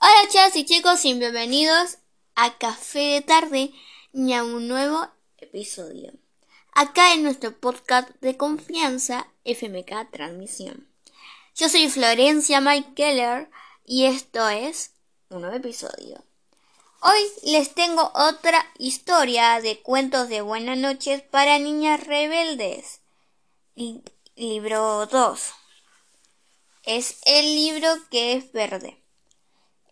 Hola chicas y chicos y bienvenidos a Café de Tarde y a un nuevo episodio. Acá en nuestro podcast de confianza FMK Transmisión. Yo soy Florencia Mike Keller y esto es un nuevo episodio. Hoy les tengo otra historia de cuentos de buenas noches para niñas rebeldes. libro 2. Es el libro que es verde.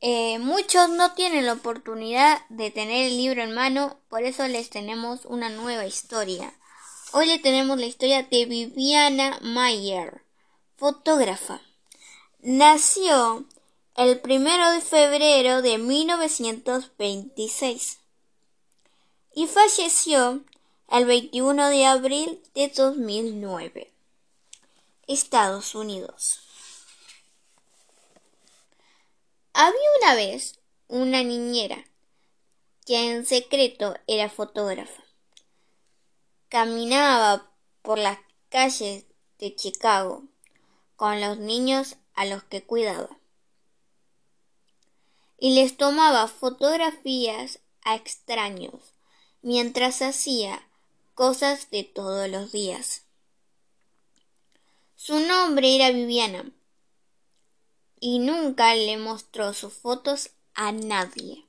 Eh, muchos no tienen la oportunidad de tener el libro en mano, por eso les tenemos una nueva historia. Hoy le tenemos la historia de Viviana Mayer, fotógrafa. Nació el primero de febrero de 1926 y falleció el 21 de abril de 2009. Estados Unidos. Había una vez una niñera que en secreto era fotógrafa. Caminaba por las calles de Chicago con los niños a los que cuidaba y les tomaba fotografías a extraños mientras hacía cosas de todos los días. Su nombre era Viviana y nunca le mostró sus fotos a nadie.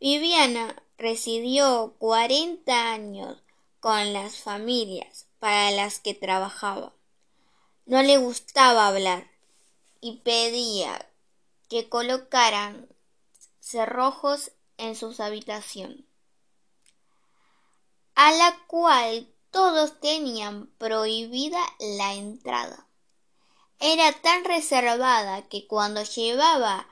Viviana residió 40 años con las familias para las que trabajaba. No le gustaba hablar y pedía que colocaran cerrojos en sus habitaciones, a la cual todos tenían prohibida la entrada. Era tan reservada que cuando llevaba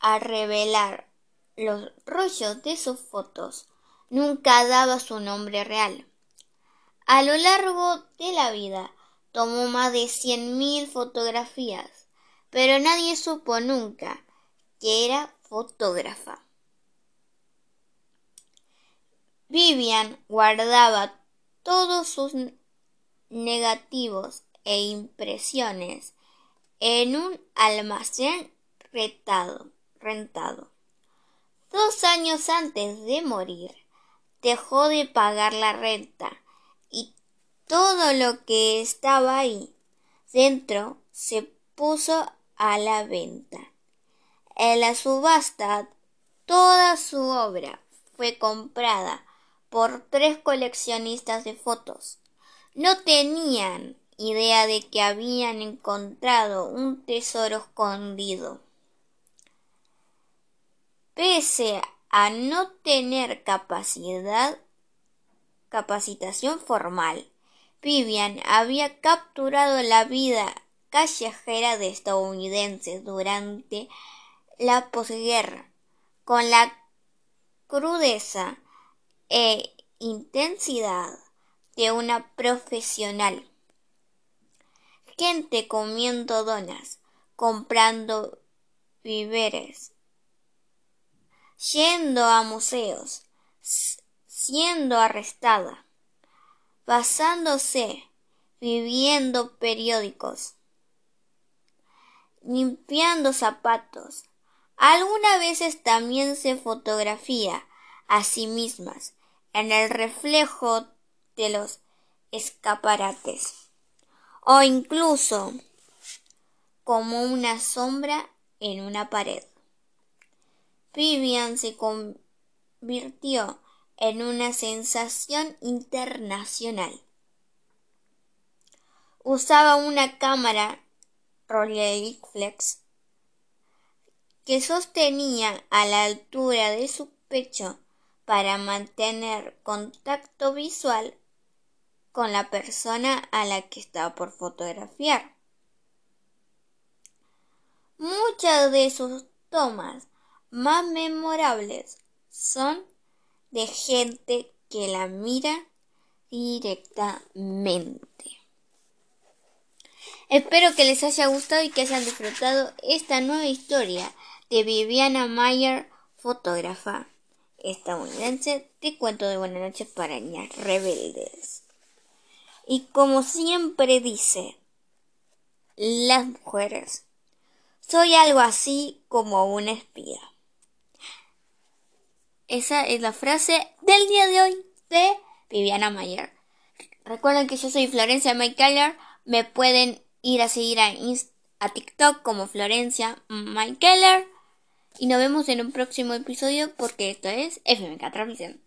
a revelar los rollos de sus fotos, nunca daba su nombre real. A lo largo de la vida tomó más de cien mil fotografías, pero nadie supo nunca que era fotógrafa. Vivian guardaba todos sus negativos e impresiones en un almacén rentado, rentado. Dos años antes de morir, dejó de pagar la renta y todo lo que estaba ahí dentro se puso a la venta. En la subasta, toda su obra fue comprada por tres coleccionistas de fotos. No tenían idea de que habían encontrado un tesoro escondido. Pese a no tener capacidad, capacitación formal, Vivian había capturado la vida callejera de estadounidenses durante la posguerra con la crudeza e intensidad de una profesional gente comiendo donas, comprando víveres, yendo a museos, siendo arrestada, basándose, viviendo periódicos, limpiando zapatos. Algunas veces también se fotografía a sí mismas en el reflejo de los escaparates o incluso como una sombra en una pared. Vivian se convirtió en una sensación internacional. Usaba una cámara Rolleiflex que sostenía a la altura de su pecho para mantener contacto visual con la persona a la que estaba por fotografiar. Muchas de sus tomas más memorables son de gente que la mira directamente. Espero que les haya gustado y que hayan disfrutado esta nueva historia de Viviana Mayer, fotógrafa estadounidense de cuento de buenas noches para niñas rebeldes. Y como siempre dice, las mujeres Soy algo así como un espía. Esa es la frase del día de hoy de Viviana Mayer. Recuerden que yo soy Florencia Keller. Me pueden ir a seguir a, a TikTok como Florencia Keller. Y nos vemos en un próximo episodio porque esto es FMK Transmisión.